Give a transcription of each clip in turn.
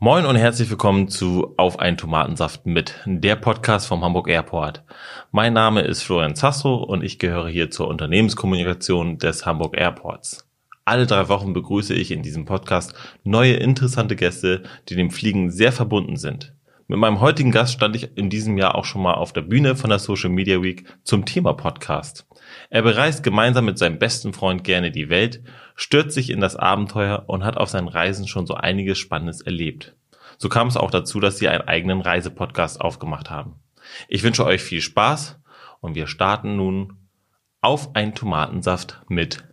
Moin und herzlich willkommen zu Auf einen Tomatensaft mit, der Podcast vom Hamburg Airport. Mein Name ist Florian Zastro und ich gehöre hier zur Unternehmenskommunikation des Hamburg Airports. Alle drei Wochen begrüße ich in diesem Podcast neue interessante Gäste, die dem Fliegen sehr verbunden sind. Mit meinem heutigen Gast stand ich in diesem Jahr auch schon mal auf der Bühne von der Social Media Week zum Thema Podcast. Er bereist gemeinsam mit seinem besten Freund gerne die Welt, stürzt sich in das Abenteuer und hat auf seinen Reisen schon so einiges Spannendes erlebt. So kam es auch dazu, dass sie einen eigenen Reisepodcast aufgemacht haben. Ich wünsche euch viel Spaß und wir starten nun auf ein Tomatensaft mit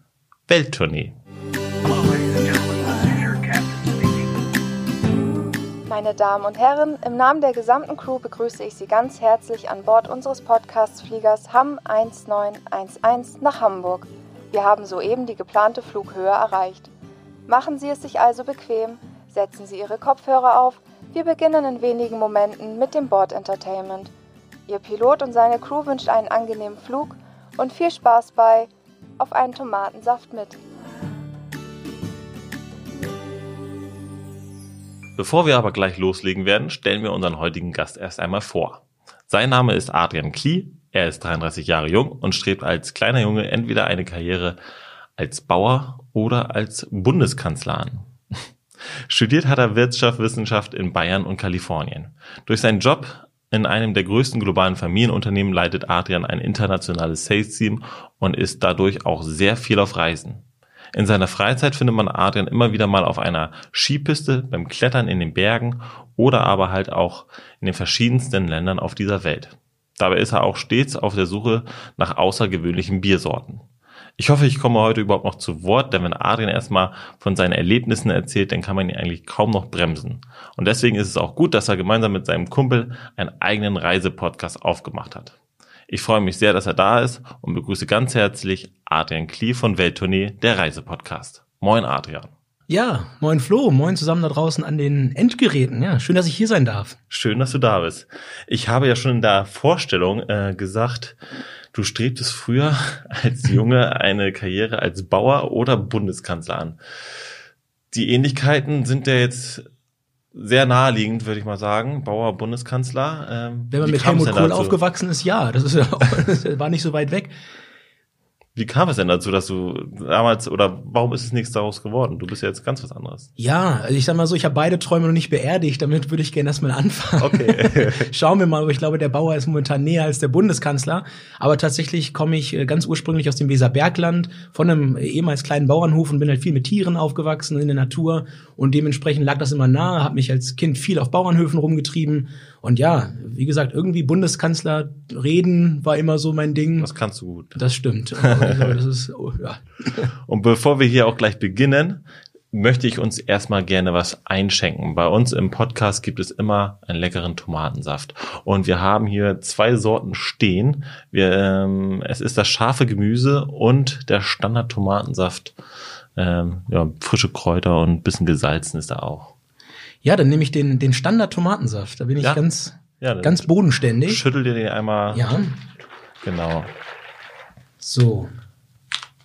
Welttournee. Meine Damen und Herren, im Namen der gesamten Crew begrüße ich Sie ganz herzlich an Bord unseres Podcast-Fliegers HAM 1911 nach Hamburg. Wir haben soeben die geplante Flughöhe erreicht. Machen Sie es sich also bequem, setzen Sie Ihre Kopfhörer auf. Wir beginnen in wenigen Momenten mit dem Bord-Entertainment. Ihr Pilot und seine Crew wünscht einen angenehmen Flug und viel Spaß bei Auf einen Tomatensaft mit. Bevor wir aber gleich loslegen werden, stellen wir unseren heutigen Gast erst einmal vor. Sein Name ist Adrian Klee, er ist 33 Jahre jung und strebt als kleiner Junge entweder eine Karriere als Bauer oder als Bundeskanzler an. Studiert hat er Wirtschaftswissenschaft in Bayern und Kalifornien. Durch seinen Job in einem der größten globalen Familienunternehmen leitet Adrian ein internationales Sales-Team und ist dadurch auch sehr viel auf Reisen. In seiner Freizeit findet man Adrian immer wieder mal auf einer Skipiste, beim Klettern in den Bergen oder aber halt auch in den verschiedensten Ländern auf dieser Welt. Dabei ist er auch stets auf der Suche nach außergewöhnlichen Biersorten. Ich hoffe, ich komme heute überhaupt noch zu Wort, denn wenn Adrian erstmal von seinen Erlebnissen erzählt, dann kann man ihn eigentlich kaum noch bremsen. Und deswegen ist es auch gut, dass er gemeinsam mit seinem Kumpel einen eigenen Reisepodcast aufgemacht hat. Ich freue mich sehr, dass er da ist und begrüße ganz herzlich Adrian Klee von Welttournee, der Reisepodcast. Moin Adrian. Ja, moin Flo, moin zusammen da draußen an den Endgeräten. Ja, schön, dass ich hier sein darf. Schön, dass du da bist. Ich habe ja schon in der Vorstellung äh, gesagt, du strebtest früher als Junge eine Karriere als Bauer oder Bundeskanzler an. Die Ähnlichkeiten sind ja jetzt sehr naheliegend, würde ich mal sagen. Bauer Bundeskanzler. Ähm, Wenn man mit Helmut Kohl aufgewachsen ist, ja, das ist ja auch, das war nicht so weit weg. Wie kam es denn dazu, dass du damals oder warum ist es nichts daraus geworden? Du bist ja jetzt ganz was anderes. Ja, also ich sag mal so, ich habe beide Träume noch nicht beerdigt, damit würde ich gerne erstmal anfangen. Okay. Schauen wir mal, aber ich glaube, der Bauer ist momentan näher als der Bundeskanzler. Aber tatsächlich komme ich äh, ganz ursprünglich aus dem Weserbergland, von einem ehemals kleinen Bauernhof und bin halt viel mit Tieren aufgewachsen in der Natur. Und dementsprechend lag das immer nahe, habe mich als Kind viel auf Bauernhöfen rumgetrieben und ja, wie gesagt, irgendwie Bundeskanzler reden war immer so mein Ding. Das kannst du gut. Das stimmt. Also, das ist, oh, ja. Und bevor wir hier auch gleich beginnen, möchte ich uns erstmal gerne was einschenken. Bei uns im Podcast gibt es immer einen leckeren Tomatensaft. Und wir haben hier zwei Sorten stehen. Wir, ähm, es ist das scharfe Gemüse und der Standard-Tomatensaft. Ähm, ja, frische Kräuter und ein bisschen gesalzen ist da auch. Ja, dann nehme ich den, den Standard-Tomatensaft. Da bin ich ja. ganz, ja, ganz bodenständig. Schüttel dir den einmal. Ja. Genau. So.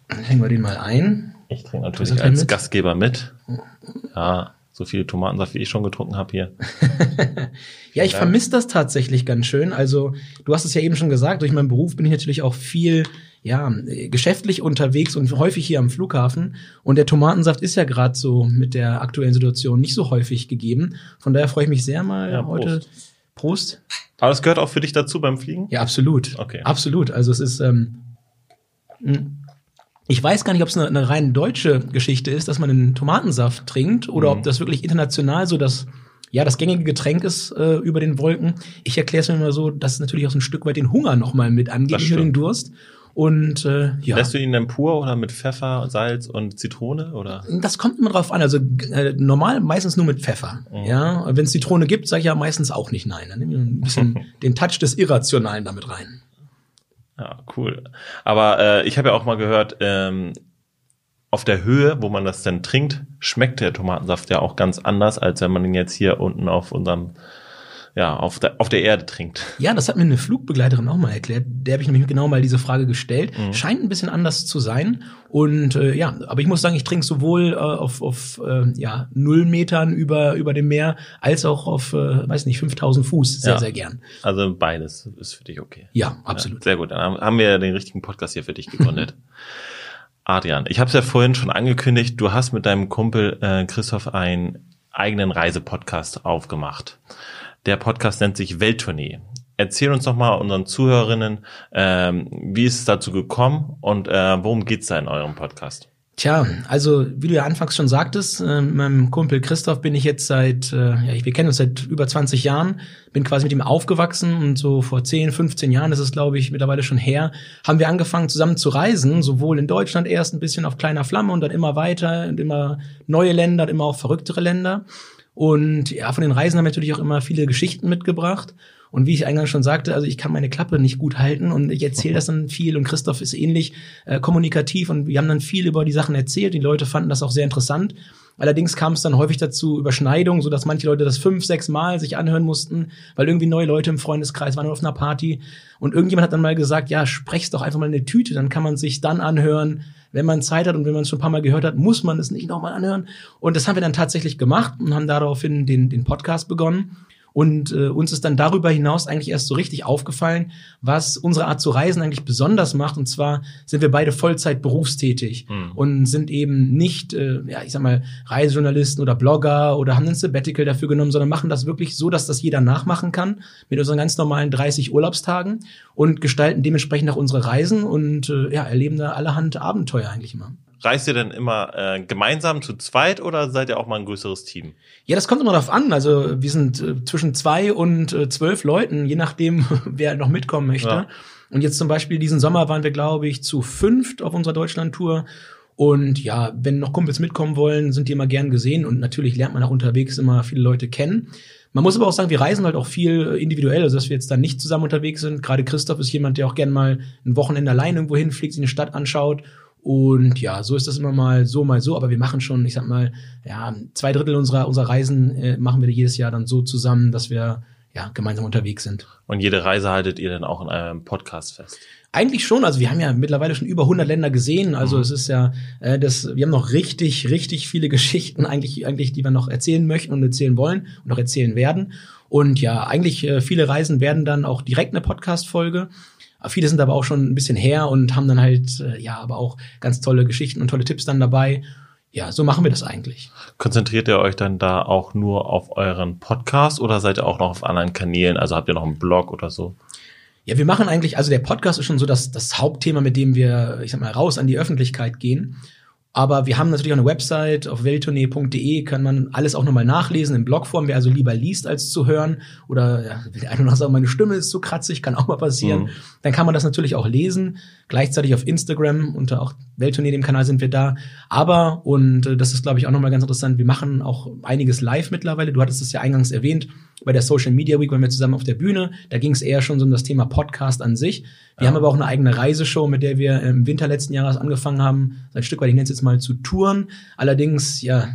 Dann hängen wir den mal ein. Ich trinke natürlich als mit? Gastgeber mit. Ja, so viel Tomatensaft, wie ich schon getrunken habe hier. ja, ich vermisse das tatsächlich ganz schön. Also, du hast es ja eben schon gesagt, durch meinen Beruf bin ich natürlich auch viel ja, geschäftlich unterwegs und häufig hier am Flughafen. Und der Tomatensaft ist ja gerade so mit der aktuellen Situation nicht so häufig gegeben. Von daher freue ich mich sehr mal ja, heute. Prost. Aber das gehört auch für dich dazu beim Fliegen? Ja, absolut. Okay. Absolut. Also es ist, ähm, hm. ich weiß gar nicht, ob es eine, eine rein deutsche Geschichte ist, dass man einen Tomatensaft trinkt oder mhm. ob das wirklich international so das ja, das gängige Getränk ist äh, über den Wolken. Ich erkläre es mir immer so, dass es natürlich auch so ein Stück weit den Hunger nochmal mit angeht, nicht nur den Durst. Und äh, ja. Lässt du ihn dann pur oder mit Pfeffer, Salz und Zitrone oder? Das kommt immer drauf an. Also äh, normal meistens nur mit Pfeffer. Mhm. Ja, wenn es Zitrone gibt, sage ich ja meistens auch nicht nein. Dann nehme ich ein bisschen den Touch des Irrationalen damit rein. Ja, cool. Aber äh, ich habe ja auch mal gehört, ähm, auf der Höhe, wo man das denn trinkt, schmeckt der Tomatensaft ja auch ganz anders, als wenn man ihn jetzt hier unten auf unserem ja, auf der, auf der Erde trinkt. Ja, das hat mir eine Flugbegleiterin auch mal erklärt. Der habe ich nämlich genau mal diese Frage gestellt. Mhm. Scheint ein bisschen anders zu sein. Und äh, ja, aber ich muss sagen, ich trinke sowohl äh, auf, auf äh, ja, null Metern über, über dem Meer als auch auf, äh, weiß nicht, 5000 Fuß sehr, ja. sehr gern. Also beides ist für dich okay. Ja, absolut. Ja, sehr gut. Dann haben wir den richtigen Podcast hier für dich gegründet. Adrian, ich habe es ja vorhin schon angekündigt, du hast mit deinem Kumpel äh, Christoph einen eigenen Reisepodcast aufgemacht. Der Podcast nennt sich Welttournee. Erzähl uns doch mal unseren Zuhörerinnen, ähm, wie ist es dazu gekommen und äh, worum geht's da in eurem Podcast? Tja, also wie du ja anfangs schon sagtest, äh, meinem Kumpel Christoph bin ich jetzt seit, äh, ja, wir kennen uns seit über 20 Jahren, bin quasi mit ihm aufgewachsen und so vor 10, 15 Jahren, das ist glaube ich mittlerweile schon her, haben wir angefangen zusammen zu reisen, sowohl in Deutschland erst ein bisschen auf kleiner Flamme und dann immer weiter und immer neue Länder, immer auch verrücktere Länder. Und ja, von den Reisen haben wir natürlich auch immer viele Geschichten mitgebracht. Und wie ich eingangs schon sagte, also ich kann meine Klappe nicht gut halten und ich erzähle das dann viel und Christoph ist ähnlich äh, kommunikativ und wir haben dann viel über die Sachen erzählt. Die Leute fanden das auch sehr interessant. Allerdings kam es dann häufig dazu Überschneidungen, so dass manche Leute das fünf, sechs Mal sich anhören mussten, weil irgendwie neue Leute im Freundeskreis waren auf einer Party. Und irgendjemand hat dann mal gesagt, ja, sprech's doch einfach mal in eine Tüte, dann kann man sich dann anhören, wenn man Zeit hat und wenn man es schon ein paar Mal gehört hat, muss man es nicht nochmal anhören. Und das haben wir dann tatsächlich gemacht und haben daraufhin den, den Podcast begonnen. Und äh, uns ist dann darüber hinaus eigentlich erst so richtig aufgefallen, was unsere Art zu reisen eigentlich besonders macht. Und zwar sind wir beide Vollzeit berufstätig mhm. und sind eben nicht, äh, ja, ich sag mal, Reisejournalisten oder Blogger oder haben ein Sabbatical dafür genommen, sondern machen das wirklich so, dass das jeder nachmachen kann mit unseren ganz normalen 30 Urlaubstagen und gestalten dementsprechend auch unsere Reisen und äh, ja, erleben da allerhand Abenteuer eigentlich immer. Reist ihr denn immer äh, gemeinsam zu zweit oder seid ihr auch mal ein größeres Team? Ja, das kommt immer darauf an. Also wir sind äh, zwischen zwei und äh, zwölf Leuten, je nachdem, wer noch mitkommen möchte. Ja. Und jetzt zum Beispiel diesen Sommer waren wir, glaube ich, zu fünft auf unserer Deutschland-Tour. Und ja, wenn noch Kumpels mitkommen wollen, sind die immer gern gesehen. Und natürlich lernt man auch unterwegs immer viele Leute kennen. Man muss aber auch sagen, wir reisen halt auch viel individuell, also dass wir jetzt da nicht zusammen unterwegs sind. Gerade Christoph ist jemand, der auch gern mal ein Wochenende allein irgendwo hinfliegt, sich eine Stadt anschaut und ja, so ist das immer mal so, mal so. Aber wir machen schon, ich sag mal, ja, zwei Drittel unserer, unserer Reisen äh, machen wir jedes Jahr dann so zusammen, dass wir ja gemeinsam unterwegs sind. Und jede Reise haltet ihr dann auch in einem Podcast fest? Eigentlich schon. Also wir haben ja mittlerweile schon über 100 Länder gesehen. Also mhm. es ist ja, äh, das, wir haben noch richtig, richtig viele Geschichten eigentlich, eigentlich, die wir noch erzählen möchten und erzählen wollen und auch erzählen werden. Und ja, eigentlich äh, viele Reisen werden dann auch direkt eine Podcast-Folge. Viele sind aber auch schon ein bisschen her und haben dann halt, äh, ja, aber auch ganz tolle Geschichten und tolle Tipps dann dabei. Ja, so machen wir das eigentlich. Konzentriert ihr euch dann da auch nur auf euren Podcast oder seid ihr auch noch auf anderen Kanälen? Also habt ihr noch einen Blog oder so? Ja, wir machen eigentlich, also der Podcast ist schon so das, das Hauptthema, mit dem wir, ich sag mal, raus an die Öffentlichkeit gehen. Aber wir haben natürlich auch eine Website, auf welttournee.de kann man alles auch nochmal nachlesen in Blogform, wer also lieber liest als zu hören. Oder ja, will der eine noch sagen, meine Stimme ist zu kratzig, kann auch mal passieren. Mhm. Dann kann man das natürlich auch lesen. Gleichzeitig auf Instagram, unter auch Welttournee, dem Kanal sind wir da. Aber, und äh, das ist, glaube ich, auch nochmal ganz interessant, wir machen auch einiges live mittlerweile. Du hattest es ja eingangs erwähnt, bei der Social Media Week waren wir zusammen auf der Bühne. Da ging es eher schon so um das Thema Podcast an sich. Wir ja. haben aber auch eine eigene Reiseshow, mit der wir im Winter letzten Jahres angefangen haben, ein Stück weit, ich nenne es jetzt mal zu touren. Allerdings, ja,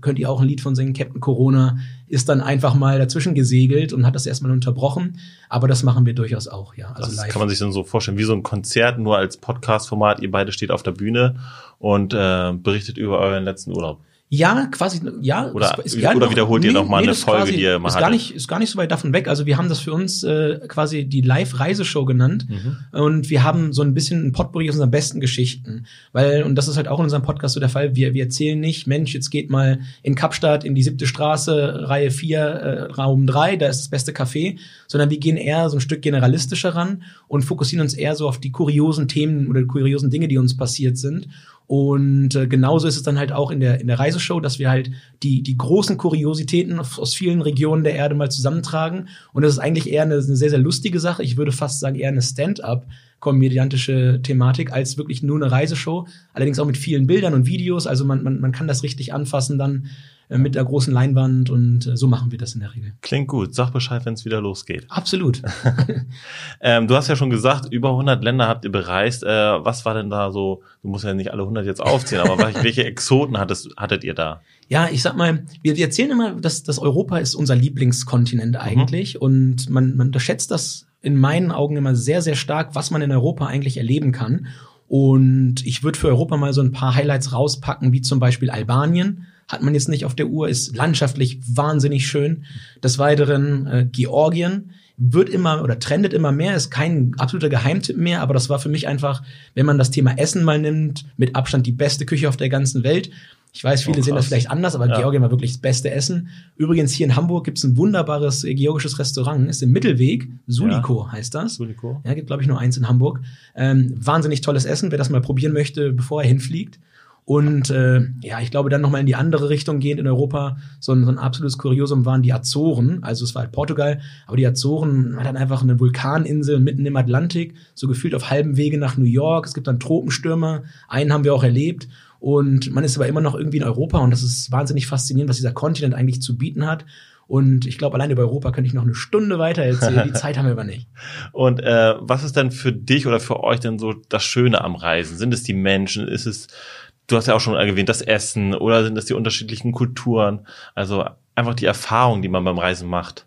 könnt ihr auch ein Lied von singen, Captain Corona ist dann einfach mal dazwischen gesegelt und hat das erstmal unterbrochen. Aber das machen wir durchaus auch, ja. Also das live. kann man sich dann so vorstellen, wie so ein Konzert, nur als Podcast-Format. Ihr beide steht auf der Bühne und äh, berichtet über euren letzten Urlaub. Ja, quasi, ja. Oder, ist, ist oder wiederholt nee, ihr noch mal nee, eine Folge, quasi, die ihr mal ist gar nicht, ist gar nicht so weit davon weg. Also wir haben das für uns äh, quasi die Live-Reiseshow genannt mhm. und wir haben so ein bisschen ein Potpourri aus unseren besten Geschichten, weil und das ist halt auch in unserem Podcast so der Fall. Wir wir erzählen nicht, Mensch, jetzt geht mal in Kapstadt in die siebte Straße, Reihe vier, äh, Raum drei, da ist das beste Café, sondern wir gehen eher so ein Stück generalistischer ran und fokussieren uns eher so auf die kuriosen Themen oder kuriosen Dinge, die uns passiert sind und äh, genauso ist es dann halt auch in der, in der Reiseshow, dass wir halt die, die großen Kuriositäten aus vielen Regionen der Erde mal zusammentragen. Und das ist eigentlich eher eine, eine sehr, sehr lustige Sache. Ich würde fast sagen, eher eine Stand-up komödiantische Thematik als wirklich nur eine Reiseshow. Allerdings auch mit vielen Bildern und Videos. Also man, man, man kann das richtig anfassen dann äh, mit der großen Leinwand und äh, so machen wir das in der Regel. Klingt gut. Sag Bescheid, wenn es wieder losgeht. Absolut. ähm, du hast ja schon gesagt, über 100 Länder habt ihr bereist. Äh, was war denn da so, du musst ja nicht alle 100 jetzt aufzählen, aber welche Exoten hattest, hattet ihr da? Ja, ich sag mal, wir, wir erzählen immer, dass, dass Europa ist unser Lieblingskontinent mhm. eigentlich mhm. und man, man unterschätzt das in meinen Augen immer sehr, sehr stark, was man in Europa eigentlich erleben kann. Und ich würde für Europa mal so ein paar Highlights rauspacken, wie zum Beispiel Albanien hat man jetzt nicht auf der Uhr, ist landschaftlich wahnsinnig schön. Des Weiteren äh, Georgien wird immer oder trendet immer mehr, ist kein absoluter Geheimtipp mehr, aber das war für mich einfach, wenn man das Thema Essen mal nimmt, mit Abstand die beste Küche auf der ganzen Welt. Ich weiß, viele oh, sehen das vielleicht anders, aber ja. Georgien war wirklich das beste Essen. Übrigens, hier in Hamburg gibt es ein wunderbares äh, georgisches Restaurant, ist im Mittelweg, Suliko ja. heißt das. Suliko. Ja, gibt, glaube ich, nur eins in Hamburg. Ähm, wahnsinnig tolles Essen, wer das mal probieren möchte, bevor er hinfliegt. Und äh, ja, ich glaube, dann nochmal in die andere Richtung gehend in Europa, so ein, so ein absolutes Kuriosum waren die Azoren. Also es war halt Portugal, aber die Azoren war dann einfach eine Vulkaninsel mitten im Atlantik, so gefühlt auf halbem Wege nach New York. Es gibt dann Tropenstürme, einen haben wir auch erlebt. Und man ist aber immer noch irgendwie in Europa und das ist wahnsinnig faszinierend, was dieser Kontinent eigentlich zu bieten hat. Und ich glaube, allein über Europa könnte ich noch eine Stunde weiter erzählen. Die Zeit haben wir aber nicht. Und äh, was ist denn für dich oder für euch denn so das Schöne am Reisen? Sind es die Menschen? Ist es du hast ja auch schon erwähnt, das Essen oder sind das die unterschiedlichen Kulturen? Also einfach die Erfahrung, die man beim Reisen macht.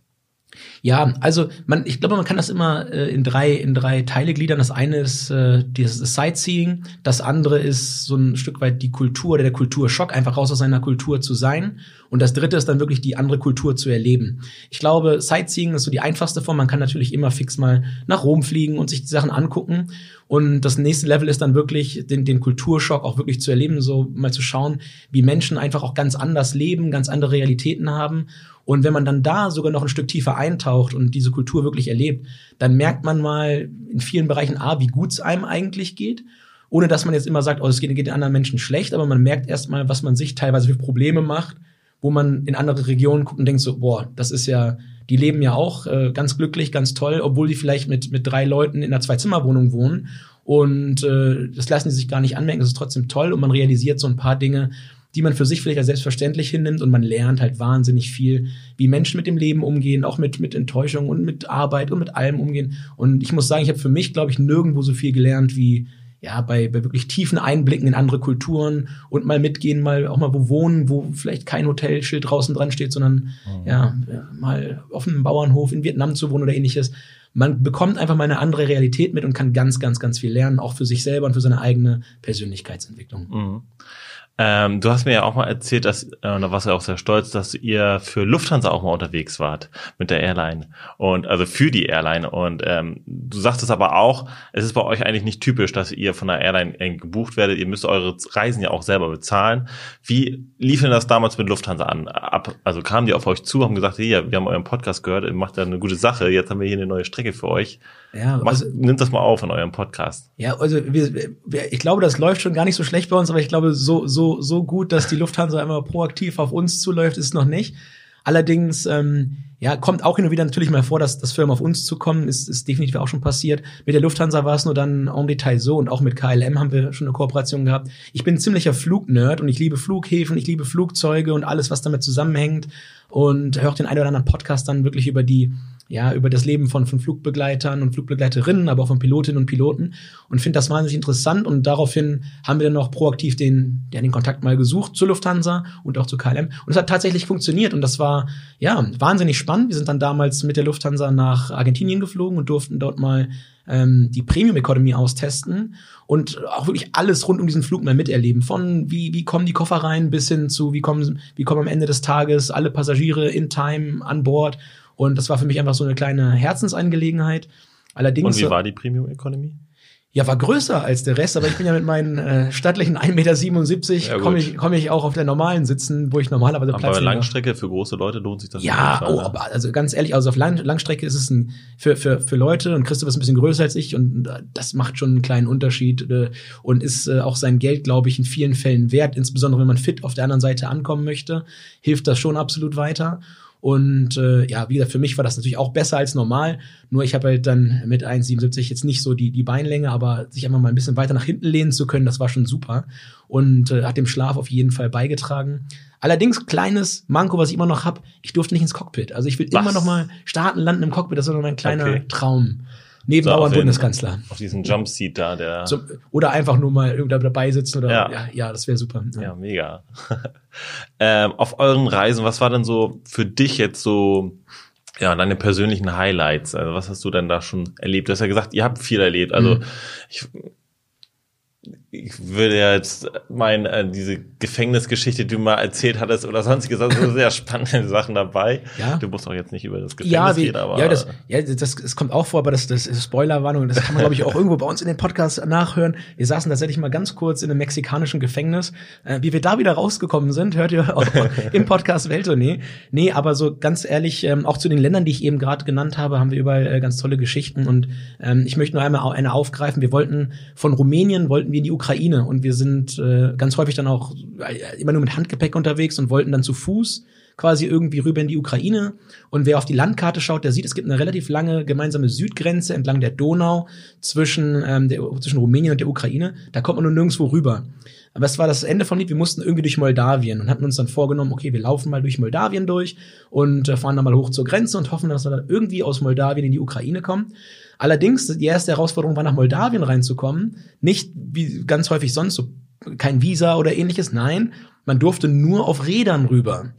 Ja, also man, ich glaube, man kann das immer äh, in drei in drei Teile gliedern. Das eine ist äh, dieses Sightseeing, das andere ist so ein Stück weit die Kultur oder der Kulturschock, einfach raus aus seiner Kultur zu sein. Und das dritte ist dann wirklich die andere Kultur zu erleben. Ich glaube, Sightseeing ist so die einfachste Form. Man kann natürlich immer fix mal nach Rom fliegen und sich die Sachen angucken. Und das nächste Level ist dann wirklich, den, den Kulturschock auch wirklich zu erleben, so mal zu schauen, wie Menschen einfach auch ganz anders leben, ganz andere Realitäten haben. Und wenn man dann da sogar noch ein Stück tiefer eintaucht und diese Kultur wirklich erlebt, dann merkt man mal in vielen Bereichen A, wie gut es einem eigentlich geht ohne dass man jetzt immer sagt, oh, es geht, geht den anderen Menschen schlecht, aber man merkt erstmal, was man sich teilweise für Probleme macht, wo man in andere Regionen guckt und denkt so, boah, das ist ja, die leben ja auch äh, ganz glücklich, ganz toll, obwohl die vielleicht mit, mit drei Leuten in einer Zwei-Zimmer-Wohnung wohnen. Und äh, das lassen die sich gar nicht anmerken, das ist trotzdem toll und man realisiert so ein paar Dinge, die man für sich vielleicht als selbstverständlich hinnimmt und man lernt halt wahnsinnig viel, wie Menschen mit dem Leben umgehen, auch mit, mit Enttäuschung und mit Arbeit und mit allem umgehen. Und ich muss sagen, ich habe für mich, glaube ich, nirgendwo so viel gelernt wie ja, bei, bei wirklich tiefen Einblicken in andere Kulturen und mal mitgehen, mal auch mal wo wohnen, wo vielleicht kein Hotelschild draußen dran steht, sondern mhm. ja, mal auf einem Bauernhof in Vietnam zu wohnen oder ähnliches. Man bekommt einfach mal eine andere Realität mit und kann ganz, ganz, ganz viel lernen, auch für sich selber und für seine eigene Persönlichkeitsentwicklung. Mhm. Ähm, du hast mir ja auch mal erzählt, dass, äh, da warst du auch sehr stolz, dass ihr für Lufthansa auch mal unterwegs wart mit der Airline und also für die Airline. Und ähm, du sagtest aber auch, es ist bei euch eigentlich nicht typisch, dass ihr von der Airline gebucht werdet. Ihr müsst eure Reisen ja auch selber bezahlen. Wie lief denn das damals mit Lufthansa an? Ab, also kamen die auf euch zu, haben gesagt, hier, wir haben euren Podcast gehört, ihr macht ja eine gute Sache, jetzt haben wir hier eine neue Strecke für euch. Ja, also, nimmt das mal auf in eurem Podcast. Ja, also wir, wir, ich glaube, das läuft schon gar nicht so schlecht bei uns, aber ich glaube, so, so, so gut, dass die Lufthansa immer proaktiv auf uns zuläuft, ist noch nicht. Allerdings, ähm, ja, kommt auch hin und wieder natürlich mal vor, dass, dass Firmen auf uns zukommen, ist, ist definitiv auch schon passiert. Mit der Lufthansa war es nur dann en Detail so und auch mit KLM haben wir schon eine Kooperation gehabt. Ich bin ein ziemlicher Flugnerd und ich liebe Flughäfen, ich liebe Flugzeuge und alles, was damit zusammenhängt und höre den einen oder anderen Podcast dann wirklich über die ja, über das Leben von, von Flugbegleitern und Flugbegleiterinnen, aber auch von Pilotinnen und Piloten und finde das wahnsinnig interessant und daraufhin haben wir dann noch proaktiv den, ja, den Kontakt mal gesucht zur Lufthansa und auch zu KLM und es hat tatsächlich funktioniert und das war, ja, wahnsinnig spannend. Wir sind dann damals mit der Lufthansa nach Argentinien geflogen und durften dort mal ähm, die Premium Economy austesten und auch wirklich alles rund um diesen Flug mal miterleben. Von wie, wie kommen die Koffer rein bis hin zu wie kommen, wie kommen am Ende des Tages alle Passagiere in Time an Bord und das war für mich einfach so eine kleine Herzensangelegenheit. Allerdings. Und wie war die Premium Economy? Ja, war größer als der Rest, aber ich bin ja mit meinen äh, stattlichen 1,77 Meter ja, komme ich, komm ich auch auf der normalen Sitzen, wo ich normalerweise aber Platz Aber Langstrecke für große Leute lohnt sich das Ja, oh, aber also ganz ehrlich, also auf Lang Langstrecke ist es ein für, für, für Leute und Christoph ist ein bisschen größer als ich und äh, das macht schon einen kleinen Unterschied äh, und ist äh, auch sein Geld, glaube ich, in vielen Fällen wert, insbesondere wenn man fit auf der anderen Seite ankommen möchte, hilft das schon absolut weiter. Und äh, ja, wie gesagt, für mich war das natürlich auch besser als normal. Nur ich habe halt dann mit 1,77 jetzt nicht so die, die Beinlänge, aber sich einfach mal ein bisschen weiter nach hinten lehnen zu können, das war schon super. Und äh, hat dem Schlaf auf jeden Fall beigetragen. Allerdings kleines Manko, was ich immer noch habe, ich durfte nicht ins Cockpit. Also ich will was? immer noch mal starten, landen im Cockpit, das ist noch mein kleiner okay. Traum. Neben so, Bauern Bundeskanzler. Auf diesen Jumpseat da, der. So, oder einfach nur mal irgendwo dabei sitzen oder ja, ja, ja das wäre super. Ja, ja mega. ähm, auf euren Reisen, was war denn so für dich jetzt so ja, deine persönlichen Highlights? Also was hast du denn da schon erlebt? Du hast ja gesagt, ihr habt viel erlebt. Also mhm. ich ich würde ja jetzt mein, äh, diese Gefängnisgeschichte, die du mal erzählt hattest oder sonstiges, also sehr spannende Sachen dabei. Ja. Du musst auch jetzt nicht über das Gefängnis ja, wie, gehen, aber. Ja, das, ja, das, das kommt auch vor, aber das, das ist Spoilerwarnung, das kann man, glaube ich, auch irgendwo bei uns in den Podcasts nachhören. Wir saßen tatsächlich mal ganz kurz in einem mexikanischen Gefängnis. Äh, wie wir da wieder rausgekommen sind, hört ihr auch im Podcast Welttournee. Nee, aber so ganz ehrlich, ähm, auch zu den Ländern, die ich eben gerade genannt habe, haben wir überall äh, ganz tolle Geschichten und ähm, ich möchte nur einmal eine aufgreifen. Wir wollten von Rumänien, wollten wir in die Ukraine und wir sind äh, ganz häufig dann auch äh, immer nur mit Handgepäck unterwegs und wollten dann zu Fuß quasi irgendwie rüber in die Ukraine. Und wer auf die Landkarte schaut, der sieht, es gibt eine relativ lange gemeinsame Südgrenze entlang der Donau zwischen, ähm, der, zwischen Rumänien und der Ukraine. Da kommt man nur nirgendwo rüber. Aber es war das Ende vom Lied. Wir mussten irgendwie durch Moldawien und hatten uns dann vorgenommen, okay, wir laufen mal durch Moldawien durch und äh, fahren dann mal hoch zur Grenze und hoffen, dass wir dann irgendwie aus Moldawien in die Ukraine kommen. Allerdings, die erste Herausforderung war, nach Moldawien reinzukommen. Nicht wie ganz häufig sonst so kein Visa oder ähnliches. Nein, man durfte nur auf Rädern rüber.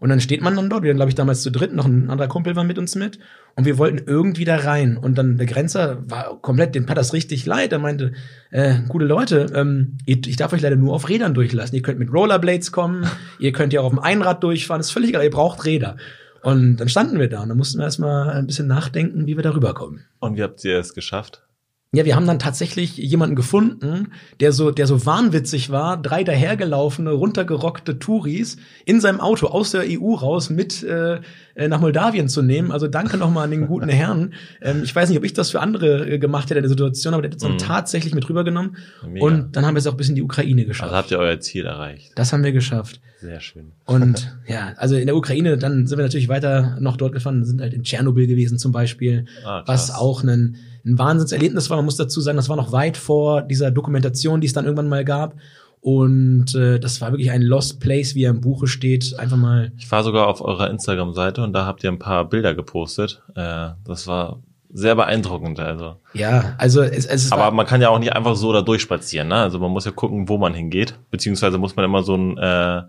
Und dann steht man dann dort, wir waren, glaube ich, damals zu dritt, noch ein anderer Kumpel war mit uns mit. Und wir wollten irgendwie da rein. Und dann der Grenzer war komplett, dem hat das richtig leid. Er meinte, äh, gute Leute, ähm, ich darf euch leider nur auf Rädern durchlassen. Ihr könnt mit Rollerblades kommen, ihr könnt ja auch auf dem Einrad durchfahren, ist völlig egal, ihr braucht Räder. Und dann standen wir da und dann mussten wir erstmal ein bisschen nachdenken, wie wir da rüberkommen. Und wie habt ihr es geschafft? Ja, wir haben dann tatsächlich jemanden gefunden, der so, der so wahnwitzig war, drei dahergelaufene, runtergerockte Touris in seinem Auto aus der EU raus mit äh, äh, nach Moldawien zu nehmen. Also danke nochmal an den guten Herrn. Ähm, ich weiß nicht, ob ich das für andere äh, gemacht hätte in der Situation, aber der hat es dann mhm. tatsächlich mit rübergenommen. Mega. Und dann haben wir es auch bis in die Ukraine geschafft. Also habt ihr euer Ziel erreicht. Das haben wir geschafft. Sehr schön. Und ja, also in der Ukraine, dann sind wir natürlich weiter noch dort gefahren, sind halt in Tschernobyl gewesen zum Beispiel, ah, was auch ein ein Wahnsinnserlebnis war. Man muss dazu sagen, das war noch weit vor dieser Dokumentation, die es dann irgendwann mal gab. Und äh, das war wirklich ein Lost Place, wie er im Buche steht. Einfach mal. Ich war sogar auf eurer Instagram-Seite und da habt ihr ein paar Bilder gepostet. Äh, das war sehr beeindruckend. Also. Ja, also es, es ist. Aber man kann ja auch nicht einfach so da durchspazieren. Ne? Also man muss ja gucken, wo man hingeht. Beziehungsweise muss man immer so ein äh,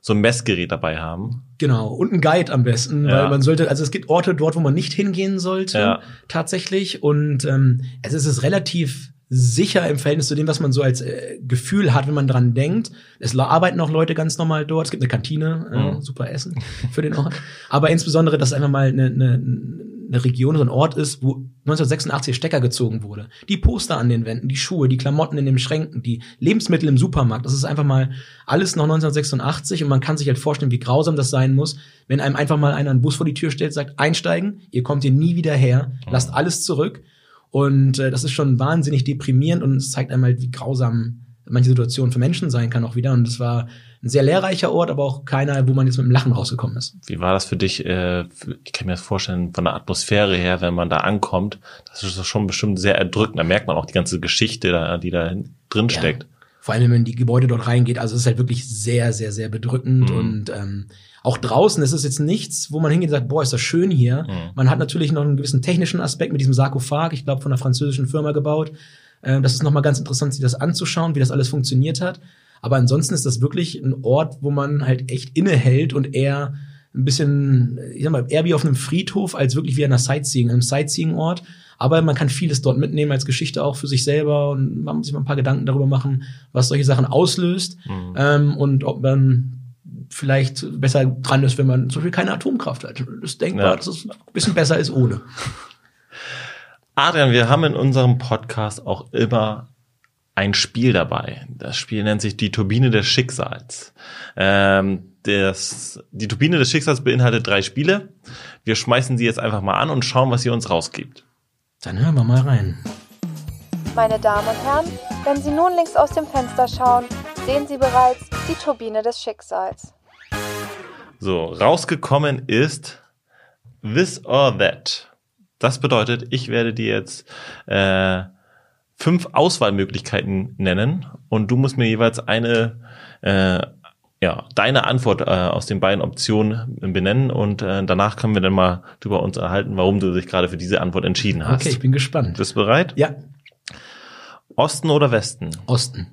so ein Messgerät dabei haben. Genau, und ein Guide am besten, ja. weil man sollte, also es gibt Orte dort, wo man nicht hingehen sollte, ja. tatsächlich. Und ähm, es ist relativ sicher im Verhältnis zu dem, was man so als äh, Gefühl hat, wenn man dran denkt. Es arbeiten auch Leute ganz normal dort. Es gibt eine Kantine, äh, mhm. super Essen für den Ort. Aber insbesondere, dass einfach mal eine, eine, eine Region, so ein Ort ist, wo 1986 Stecker gezogen wurde. Die Poster an den Wänden, die Schuhe, die Klamotten in den Schränken, die Lebensmittel im Supermarkt. Das ist einfach mal alles noch 1986 und man kann sich halt vorstellen, wie grausam das sein muss, wenn einem einfach mal einer einen Bus vor die Tür stellt, sagt, einsteigen, ihr kommt hier nie wieder her, lasst alles zurück. Und äh, das ist schon wahnsinnig deprimierend und es zeigt einmal, wie grausam manche Situation für Menschen sein kann auch wieder. Und es war ein sehr lehrreicher Ort, aber auch keiner, wo man jetzt mit dem Lachen rausgekommen ist. Wie war das für dich? Äh, ich kann mir das vorstellen, von der Atmosphäre her, wenn man da ankommt, das ist schon bestimmt sehr erdrückend. Da merkt man auch die ganze Geschichte, die da drin steckt. Ja, vor allem, wenn man in die Gebäude dort reingeht. Also es ist halt wirklich sehr, sehr, sehr bedrückend mhm. und ähm, auch draußen ist es jetzt nichts, wo man hingeht und sagt, boah, ist das schön hier. Mhm. Man hat natürlich noch einen gewissen technischen Aspekt mit diesem Sarkophag, ich glaube von einer französischen Firma gebaut. Ähm, das ist nochmal ganz interessant, sich das anzuschauen, wie das alles funktioniert hat. Aber ansonsten ist das wirklich ein Ort, wo man halt echt innehält und eher ein bisschen, ich sag mal, eher wie auf einem Friedhof als wirklich wie einer Sightseeing, einem Sightseeing-Ort. Aber man kann vieles dort mitnehmen als Geschichte auch für sich selber und man muss sich mal ein paar Gedanken darüber machen, was solche Sachen auslöst mhm. ähm, und ob man vielleicht besser dran ist, wenn man zum Beispiel keine Atomkraft hat. Das ist denkbar, ja. dass es ein bisschen besser ist ohne. Adrian, wir haben in unserem Podcast auch immer ein Spiel dabei. Das Spiel nennt sich die Turbine des Schicksals. Ähm, das, die Turbine des Schicksals beinhaltet drei Spiele. Wir schmeißen sie jetzt einfach mal an und schauen, was sie uns rausgibt. Dann hören wir mal rein. Meine Damen und Herren, wenn Sie nun links aus dem Fenster schauen, sehen Sie bereits die Turbine des Schicksals. So, rausgekommen ist This or That. Das bedeutet, ich werde dir jetzt äh, fünf Auswahlmöglichkeiten nennen und du musst mir jeweils eine, äh, ja, deine Antwort äh, aus den beiden Optionen benennen und äh, danach können wir dann mal drüber uns erhalten, warum du dich gerade für diese Antwort entschieden hast. Okay, ich bin gespannt. Bist du bereit? Ja. Osten oder Westen? Osten.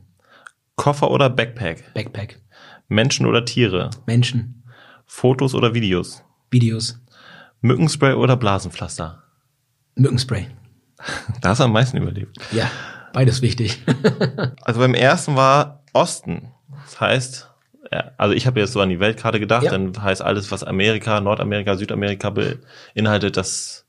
Koffer oder Backpack? Backpack. Menschen oder Tiere? Menschen. Fotos oder Videos? Videos. Mückenspray oder Blasenpflaster? Mückenspray. Da hast du am meisten überlebt. Ja, beides wichtig. also beim ersten war Osten. Das heißt, also ich habe jetzt so an die Weltkarte gedacht, ja. dann heißt alles, was Amerika, Nordamerika, Südamerika beinhaltet, das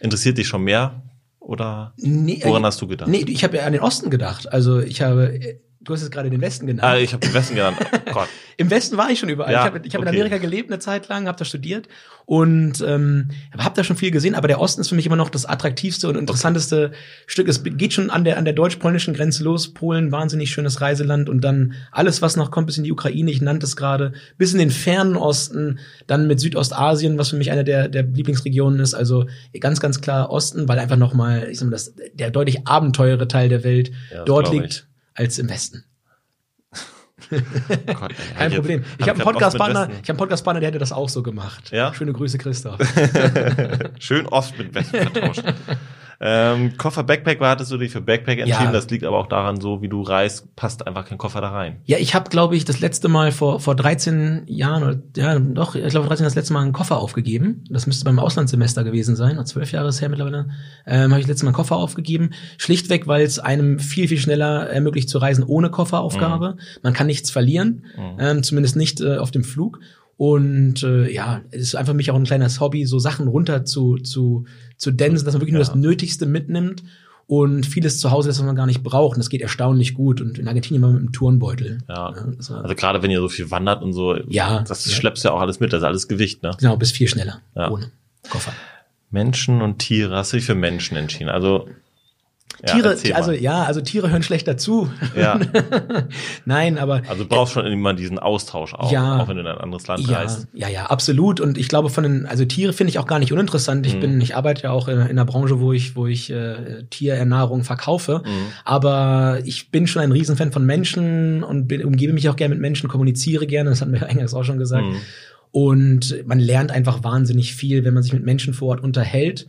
interessiert dich schon mehr? Oder nee, woran hast du gedacht? Nee, ich habe ja an den Osten gedacht. Also ich habe Du hast es gerade den Westen genannt. Ah, ich habe den Westen genannt. Oh Gott. Im Westen war ich schon überall. Ja, ich habe ich hab okay. in Amerika gelebt eine Zeit lang, habe da studiert und ähm, habe da schon viel gesehen. Aber der Osten ist für mich immer noch das attraktivste und interessanteste okay. Stück. Es geht schon an der an der deutsch-polnischen Grenze los. Polen, wahnsinnig schönes Reiseland und dann alles, was noch kommt, bis in die Ukraine. Ich nannte es gerade, bis in den fernen Osten, dann mit Südostasien, was für mich eine der der Lieblingsregionen ist. Also ganz ganz klar Osten, weil einfach noch mal, ich sag mal, das der deutlich abenteuere Teil der Welt ja, dort liegt. Ich als im Westen. Gott, Kein Problem. Ich habe einen Podcast-Partner, ich habe einen Podcast-Partner, der hätte das auch so gemacht. Ja? Schöne Grüße, Christoph. Schön Ost mit Westen vertauscht. Ähm, Koffer Backpack war, hattest du dich für Backpack entschieden. Ja. Das liegt aber auch daran, so wie du reist, passt einfach kein Koffer da rein. Ja, ich habe, glaube ich, das letzte Mal vor vor 13 Jahren oder ja doch, ich glaube 13 das letzte Mal einen Koffer aufgegeben. Das müsste beim Auslandssemester gewesen sein, zwölf Jahre ist her mittlerweile. Ähm, habe ich das letzte Mal einen Koffer aufgegeben. Schlichtweg, weil es einem viel viel schneller ermöglicht zu reisen ohne Kofferaufgabe. Mhm. Man kann nichts verlieren, mhm. ähm, zumindest nicht äh, auf dem Flug. Und äh, ja, es ist einfach mich auch ein kleines Hobby, so Sachen runter zu, zu, zu densen, dass man wirklich ja. nur das Nötigste mitnimmt und vieles zu Hause ist, was man gar nicht braucht. Und das geht erstaunlich gut. Und in Argentinien war man mit einem Turnbeutel. Ja. ja also gerade wenn ihr so viel wandert und so, ja, das ja. schleppst ja auch alles mit, das ist alles Gewicht, ne? Genau, bis viel schneller. Ja. Ohne Koffer. Menschen und Tiere, hast du dich für Menschen entschieden? Also Tiere, ja, also ja, also Tiere hören schlecht dazu. Ja. Nein, aber. Also du brauchst schon immer diesen Austausch auch, ja, auch wenn du in ein anderes Land ja, reist. Ja, ja, absolut. Und ich glaube von den, also Tiere finde ich auch gar nicht uninteressant. Ich mhm. bin, ich arbeite ja auch in, in einer Branche, wo ich, wo ich äh, Tierernährung verkaufe. Mhm. Aber ich bin schon ein Riesenfan von Menschen und bin, umgebe mich auch gerne mit Menschen, kommuniziere gerne. Das hatten wir eingangs auch schon gesagt. Mhm. Und man lernt einfach wahnsinnig viel, wenn man sich mit Menschen vor Ort unterhält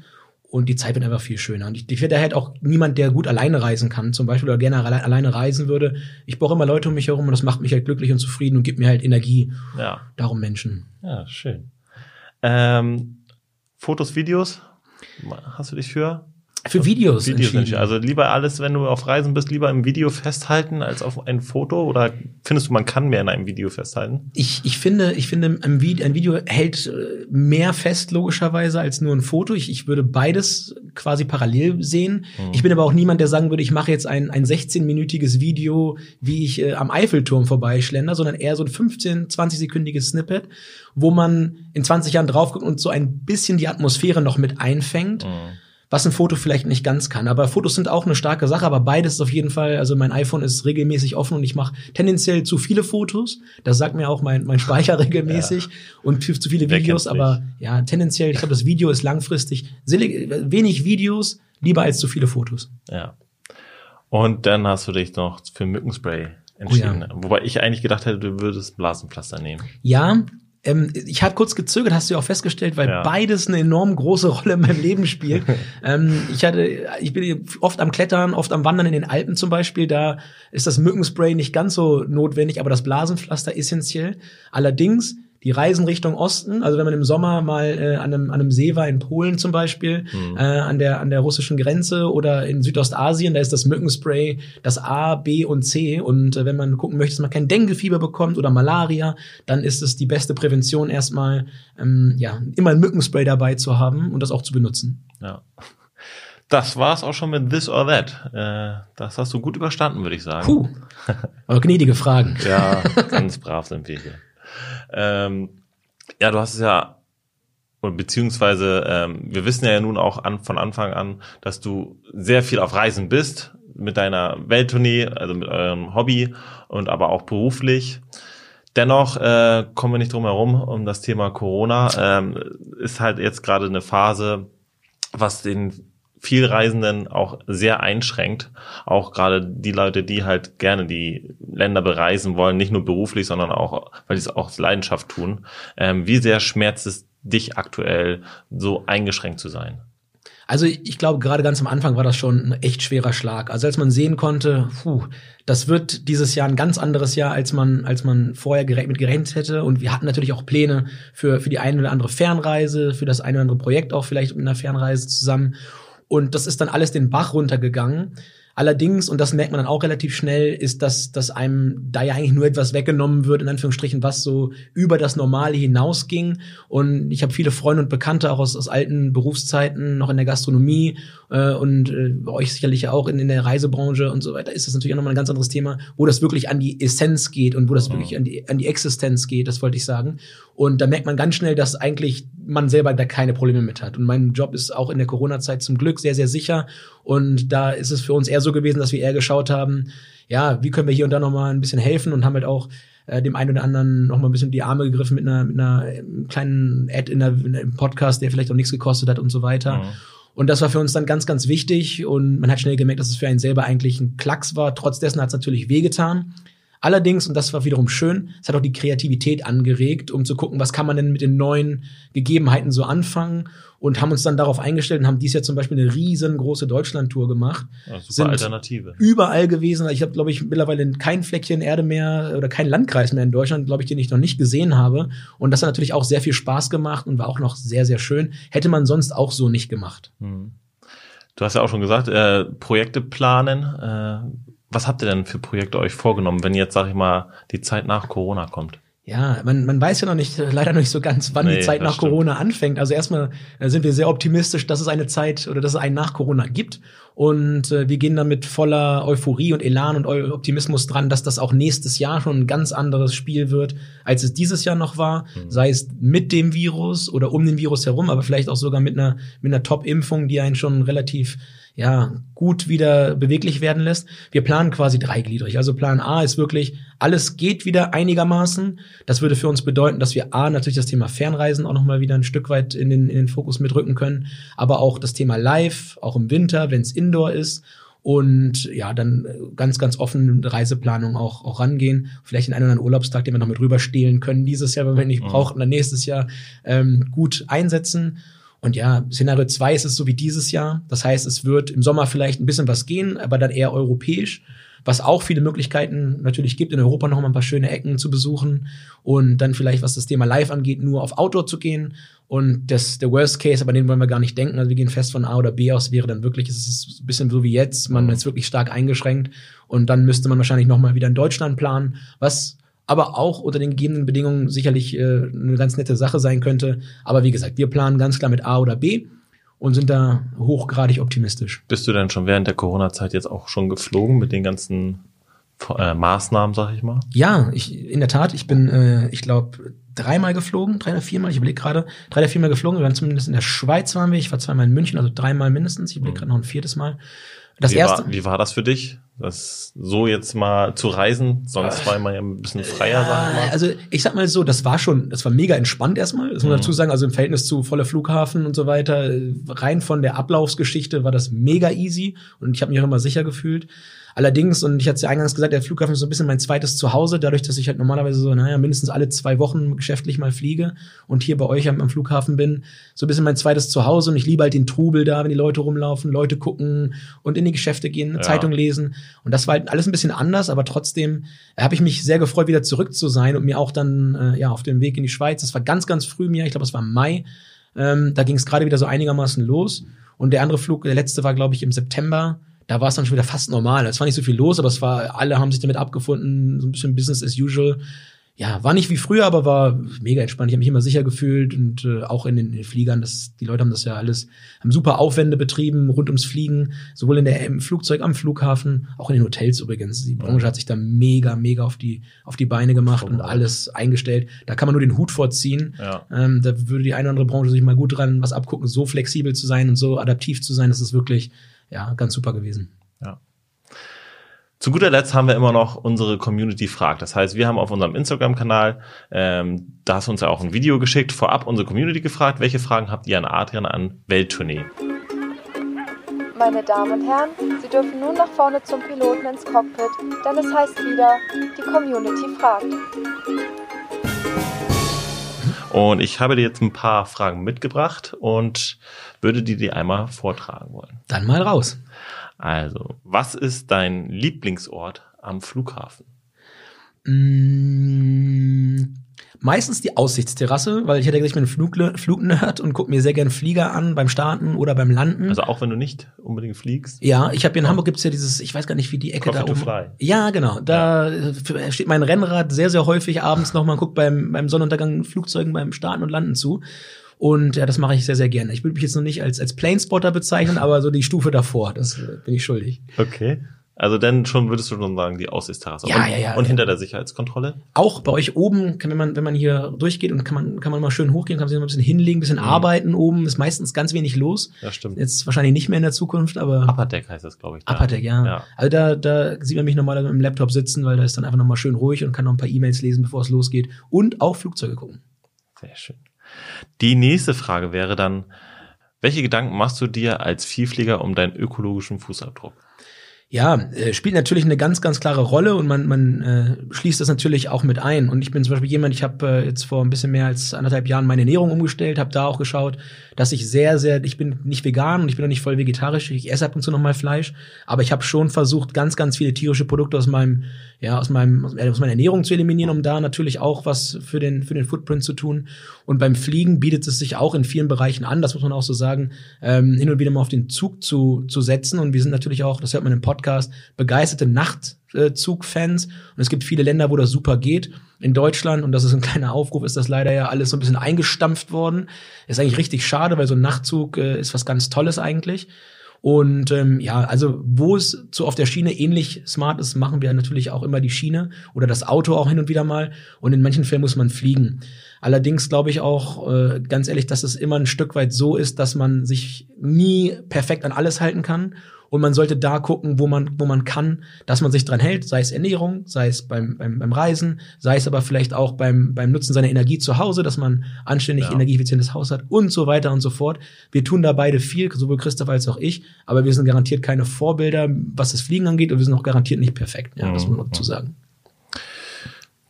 und die Zeit wird einfach viel schöner. Und ich, ich werde halt auch niemand, der gut alleine reisen kann, zum Beispiel, oder gerne alle, alleine reisen würde. Ich brauche immer Leute um mich herum und das macht mich halt glücklich und zufrieden und gibt mir halt Energie. Ja. Darum Menschen. Ja, schön. Ähm, Fotos, Videos, hast du dich für? Für Videos. Videos also lieber alles, wenn du auf Reisen bist, lieber im Video festhalten als auf ein Foto? Oder findest du, man kann mehr in einem Video festhalten? Ich, ich finde, ich finde, ein Video, hält äh, mehr fest, logischerweise, als nur ein Foto. Ich, ich würde beides quasi parallel sehen. Mhm. Ich bin aber auch niemand, der sagen würde, ich mache jetzt ein, ein 16-minütiges Video, wie ich äh, am Eiffelturm vorbeischlender, sondern eher so ein 15-, 20-sekündiges Snippet, wo man in 20 Jahren drauf guckt und so ein bisschen die Atmosphäre noch mit einfängt. Mhm was ein Foto vielleicht nicht ganz kann. Aber Fotos sind auch eine starke Sache, aber beides ist auf jeden Fall, also mein iPhone ist regelmäßig offen und ich mache tendenziell zu viele Fotos. Das sagt mir auch mein, mein Speicher regelmäßig ja. und zu viele Videos, aber ja, tendenziell, ich glaube, das Video ist langfristig wenig Videos, lieber als zu viele Fotos. Ja. Und dann hast du dich noch für Mückenspray entschieden. Oh ja. Wobei ich eigentlich gedacht hätte, du würdest Blasenpflaster nehmen. Ja, ähm, ich habe kurz gezögert, hast du ja auch festgestellt, weil ja. beides eine enorm große Rolle in meinem Leben spielt. ähm, ich hatte, ich bin oft am Klettern, oft am Wandern in den Alpen zum Beispiel. Da ist das Mückenspray nicht ganz so notwendig, aber das Blasenpflaster essentiell. Allerdings die Reisen Richtung Osten, also wenn man im Sommer mal äh, an, einem, an einem See war, in Polen zum Beispiel, mhm. äh, an, der, an der russischen Grenze oder in Südostasien, da ist das Mückenspray das A, B und C. Und äh, wenn man gucken möchte, dass man kein Denguefieber bekommt oder Malaria, dann ist es die beste Prävention erstmal, ähm, ja, immer ein Mückenspray dabei zu haben und das auch zu benutzen. Ja. Das war's auch schon mit This or That. Äh, das hast du gut überstanden, würde ich sagen. Puh. Aber gnädige Fragen. ja, ganz brav sind wir hier. Ähm, ja, du hast es ja, beziehungsweise ähm, wir wissen ja nun auch an, von Anfang an, dass du sehr viel auf Reisen bist mit deiner Welttournee, also mit eurem Hobby und aber auch beruflich. Dennoch äh, kommen wir nicht drum herum um das Thema Corona. Ähm, ist halt jetzt gerade eine Phase, was den Vielreisenden auch sehr einschränkt. Auch gerade die Leute, die halt gerne die Länder bereisen wollen, nicht nur beruflich, sondern auch, weil sie es auch aus Leidenschaft tun. Ähm, wie sehr schmerzt es dich aktuell, so eingeschränkt zu sein? Also ich glaube, gerade ganz am Anfang war das schon ein echt schwerer Schlag. Also als man sehen konnte, puh, das wird dieses Jahr ein ganz anderes Jahr, als man, als man vorher mit gerechnet hätte. Und wir hatten natürlich auch Pläne für, für die eine oder andere Fernreise, für das eine oder andere Projekt auch vielleicht mit einer Fernreise zusammen. Und das ist dann alles den Bach runtergegangen. Allerdings, und das merkt man dann auch relativ schnell, ist, dass, dass einem da ja eigentlich nur etwas weggenommen wird, in Anführungsstrichen, was so über das Normale hinausging. Und ich habe viele Freunde und Bekannte auch aus, aus alten Berufszeiten, noch in der Gastronomie äh, und äh, euch sicherlich auch in, in der Reisebranche und so weiter, ist das natürlich auch nochmal ein ganz anderes Thema, wo das wirklich an die Essenz geht und wo das wirklich an die, an die Existenz geht, das wollte ich sagen. Und da merkt man ganz schnell, dass eigentlich man selber da keine Probleme mit hat. Und mein Job ist auch in der Corona-Zeit zum Glück sehr, sehr sicher. Und da ist es für uns eher so gewesen, dass wir eher geschaut haben, ja, wie können wir hier und da nochmal ein bisschen helfen und haben halt auch äh, dem einen oder anderen noch mal ein bisschen die Arme gegriffen mit einer, mit einer kleinen Ad in, der, in einem Podcast, der vielleicht auch nichts gekostet hat und so weiter. Mhm. Und das war für uns dann ganz, ganz wichtig. Und man hat schnell gemerkt, dass es für einen selber eigentlich ein Klacks war. Trotz dessen hat es natürlich wehgetan. Allerdings, und das war wiederum schön, es hat auch die Kreativität angeregt, um zu gucken, was kann man denn mit den neuen Gegebenheiten so anfangen und haben uns dann darauf eingestellt und haben dies Jahr zum Beispiel eine riesengroße Deutschlandtour gemacht. Ja, super Sind Alternative. Überall gewesen. Ich habe, glaube ich, mittlerweile kein Fleckchen Erde mehr oder kein Landkreis mehr in Deutschland, glaube ich, den ich noch nicht gesehen habe. Und das hat natürlich auch sehr viel Spaß gemacht und war auch noch sehr, sehr schön. Hätte man sonst auch so nicht gemacht. Hm. Du hast ja auch schon gesagt, äh, Projekte planen. Äh, was habt ihr denn für Projekte euch vorgenommen, wenn jetzt, sag ich mal, die Zeit nach Corona kommt? Ja, man, man weiß ja noch nicht, leider noch nicht so ganz, wann nee, die Zeit nach stimmt. Corona anfängt. Also erstmal äh, sind wir sehr optimistisch, dass es eine Zeit oder dass es einen nach Corona gibt. Und äh, wir gehen dann mit voller Euphorie und Elan und Optimismus dran, dass das auch nächstes Jahr schon ein ganz anderes Spiel wird, als es dieses Jahr noch war. Mhm. Sei es mit dem Virus oder um den Virus herum, aber vielleicht auch sogar mit einer, mit einer Top-Impfung, die einen schon relativ ja, gut wieder beweglich werden lässt. Wir planen quasi dreigliedrig. Also Plan A ist wirklich, alles geht wieder einigermaßen. Das würde für uns bedeuten, dass wir A, natürlich das Thema Fernreisen auch nochmal wieder ein Stück weit in den, in den Fokus mitrücken können, aber auch das Thema Live, auch im Winter, wenn es Indoor ist und ja, dann ganz, ganz offen Reiseplanung auch, auch rangehen. Vielleicht in einen oder anderen Urlaubstag, den wir noch mit rüber stehlen können, dieses Jahr, wenn wir nicht mhm. brauchen, dann nächstes Jahr ähm, gut einsetzen. Und ja, Szenario 2 ist es so wie dieses Jahr. Das heißt, es wird im Sommer vielleicht ein bisschen was gehen, aber dann eher europäisch. Was auch viele Möglichkeiten natürlich gibt, in Europa noch mal ein paar schöne Ecken zu besuchen und dann vielleicht, was das Thema Live angeht, nur auf Outdoor zu gehen. Und das, der Worst Case, aber den wollen wir gar nicht denken. Also wir gehen fest von A oder B aus, wäre dann wirklich, es ist ein bisschen so wie jetzt, man ist wirklich stark eingeschränkt. Und dann müsste man wahrscheinlich noch mal wieder in Deutschland planen, was aber auch unter den gegebenen Bedingungen sicherlich äh, eine ganz nette Sache sein könnte. Aber wie gesagt, wir planen ganz klar mit A oder B und sind da hochgradig optimistisch. Bist du denn schon während der Corona-Zeit jetzt auch schon geflogen mit den ganzen äh, Maßnahmen, sag ich mal? Ja, ich in der Tat. Ich bin, äh, ich glaube, dreimal geflogen, drei oder viermal. Ich überlege gerade, drei oder viermal geflogen. Wir waren zumindest in der Schweiz waren wir. Ich war zweimal in München, also dreimal mindestens. Ich überlege mhm. gerade noch ein viertes Mal. Das wie, erste, war, wie war das für dich? Das so jetzt mal zu reisen, sonst war man ja ein bisschen freier, mal. Also ich sag mal so, das war schon, das war mega entspannt erstmal, das muss man mhm. dazu sagen, also im Verhältnis zu voller Flughafen und so weiter, rein von der Ablaufsgeschichte war das mega easy und ich habe mich auch immer sicher gefühlt. Allerdings, und ich hatte es ja eingangs gesagt, der Flughafen ist so ein bisschen mein zweites Zuhause, dadurch, dass ich halt normalerweise so, naja, mindestens alle zwei Wochen geschäftlich mal fliege und hier bei euch am, am Flughafen bin, so ein bisschen mein zweites Zuhause und ich liebe halt den Trubel da, wenn die Leute rumlaufen, Leute gucken und in die Geschäfte gehen, ja. Zeitung lesen. Und das war halt alles ein bisschen anders, aber trotzdem äh, habe ich mich sehr gefreut, wieder zurück zu sein und mir auch dann äh, ja auf dem Weg in die Schweiz. Das war ganz, ganz früh im Jahr, ich glaube, es war Mai. Ähm, da ging es gerade wieder so einigermaßen los. Und der andere Flug, der letzte war, glaube ich, im September da war es dann schon wieder fast normal. Es war nicht so viel los, aber es war, alle haben sich damit abgefunden, so ein bisschen Business as usual. Ja, war nicht wie früher, aber war mega entspannt. Ich habe mich immer sicher gefühlt und äh, auch in den, in den Fliegern, das, die Leute haben das ja alles, haben super Aufwände betrieben rund ums Fliegen, sowohl in der im Flugzeug am Flughafen, auch in den Hotels übrigens. Die Branche hat sich da mega, mega auf die auf die Beine gemacht oh, und alles eingestellt. Da kann man nur den Hut vorziehen. Ja. Ähm, da würde die eine oder andere Branche sich mal gut dran was abgucken, so flexibel zu sein und so adaptiv zu sein. Das ist wirklich ja, ganz super gewesen. Zu guter Letzt haben wir immer noch unsere Community fragt. Das heißt, wir haben auf unserem Instagram-Kanal, ähm, da hast du uns ja auch ein Video geschickt, vorab unsere Community gefragt, welche Fragen habt ihr an Adrian an Welttournee? Meine Damen und Herren, Sie dürfen nun nach vorne zum Piloten ins Cockpit, denn es heißt wieder, die Community fragt. Und ich habe dir jetzt ein paar Fragen mitgebracht und würde die dir einmal vortragen wollen. Dann mal raus. Also, was ist dein Lieblingsort am Flughafen? Mmh, meistens die Aussichtsterrasse, weil ich hätte gesagt, ich bin ein Flugnerd und gucke mir sehr gern Flieger an beim Starten oder beim Landen. Also auch wenn du nicht unbedingt fliegst? Ja, ich habe hier in Hamburg gibt's ja dieses, ich weiß gar nicht, wie die Ecke Coffee da oben. Fly. Ja, genau. Da ja. steht mein Rennrad sehr, sehr häufig abends noch. Man guckt beim, beim Sonnenuntergang Flugzeugen beim Starten und Landen zu. Und ja, das mache ich sehr, sehr gerne. Ich würde mich jetzt noch nicht als, als Planespotter bezeichnen, aber so die Stufe davor, das äh, bin ich schuldig. Okay. Also dann schon würdest du schon sagen, die Aussichtsterrasse. Ja, und, ja, ja. Und hinter der Sicherheitskontrolle? Auch bei euch oben, kann, wenn man, wenn man hier durchgeht und kann man, kann man mal schön hochgehen, kann man sich mal ein bisschen hinlegen, ein bisschen mhm. arbeiten oben, ist meistens ganz wenig los. Ja, stimmt. Jetzt wahrscheinlich nicht mehr in der Zukunft, aber. Upper Deck heißt das, glaube ich. Da. Upper Deck, ja. ja. Also da, da sieht man mich normalerweise mit dem Laptop sitzen, weil da ist dann einfach nochmal schön ruhig und kann noch ein paar E-Mails lesen, bevor es losgeht. Und auch Flugzeuge gucken. Sehr schön. Die nächste Frage wäre dann, welche Gedanken machst du dir als Vielflieger um deinen ökologischen Fußabdruck? Ja, äh, spielt natürlich eine ganz, ganz klare Rolle und man, man äh, schließt das natürlich auch mit ein. Und ich bin zum Beispiel jemand, ich habe äh, jetzt vor ein bisschen mehr als anderthalb Jahren meine Ernährung umgestellt, habe da auch geschaut, dass ich sehr, sehr, ich bin nicht vegan und ich bin auch nicht voll vegetarisch, ich esse ab und zu noch Fleisch, aber ich habe schon versucht, ganz, ganz viele tierische Produkte aus meinem, ja, aus meinem, aus meiner Ernährung zu eliminieren, um da natürlich auch was für den, für den Footprint zu tun. Und beim Fliegen bietet es sich auch in vielen Bereichen an, das muss man auch so sagen, ähm, hin und wieder mal auf den Zug zu, zu setzen. Und wir sind natürlich auch, das hört man im Podcast, Podcast, begeisterte Nachtzugfans. Und es gibt viele Länder, wo das super geht. In Deutschland, und das ist ein kleiner Aufruf, ist das leider ja alles so ein bisschen eingestampft worden. Ist eigentlich richtig schade, weil so ein Nachtzug äh, ist was ganz Tolles eigentlich. Und ähm, ja, also wo es so auf der Schiene ähnlich smart ist, machen wir natürlich auch immer die Schiene oder das Auto auch hin und wieder mal. Und in manchen Fällen muss man fliegen. Allerdings glaube ich auch äh, ganz ehrlich, dass es immer ein Stück weit so ist, dass man sich nie perfekt an alles halten kann und man sollte da gucken, wo man, wo man kann, dass man sich dran hält, sei es Ernährung, sei es beim, beim, beim Reisen, sei es aber vielleicht auch beim, beim Nutzen seiner Energie zu Hause, dass man anständig ja. energieeffizientes Haus hat und so weiter und so fort. Wir tun da beide viel, sowohl Christoph als auch ich, aber wir sind garantiert keine Vorbilder, was das Fliegen angeht und wir sind auch garantiert nicht perfekt, ja, das muss man dazu sagen.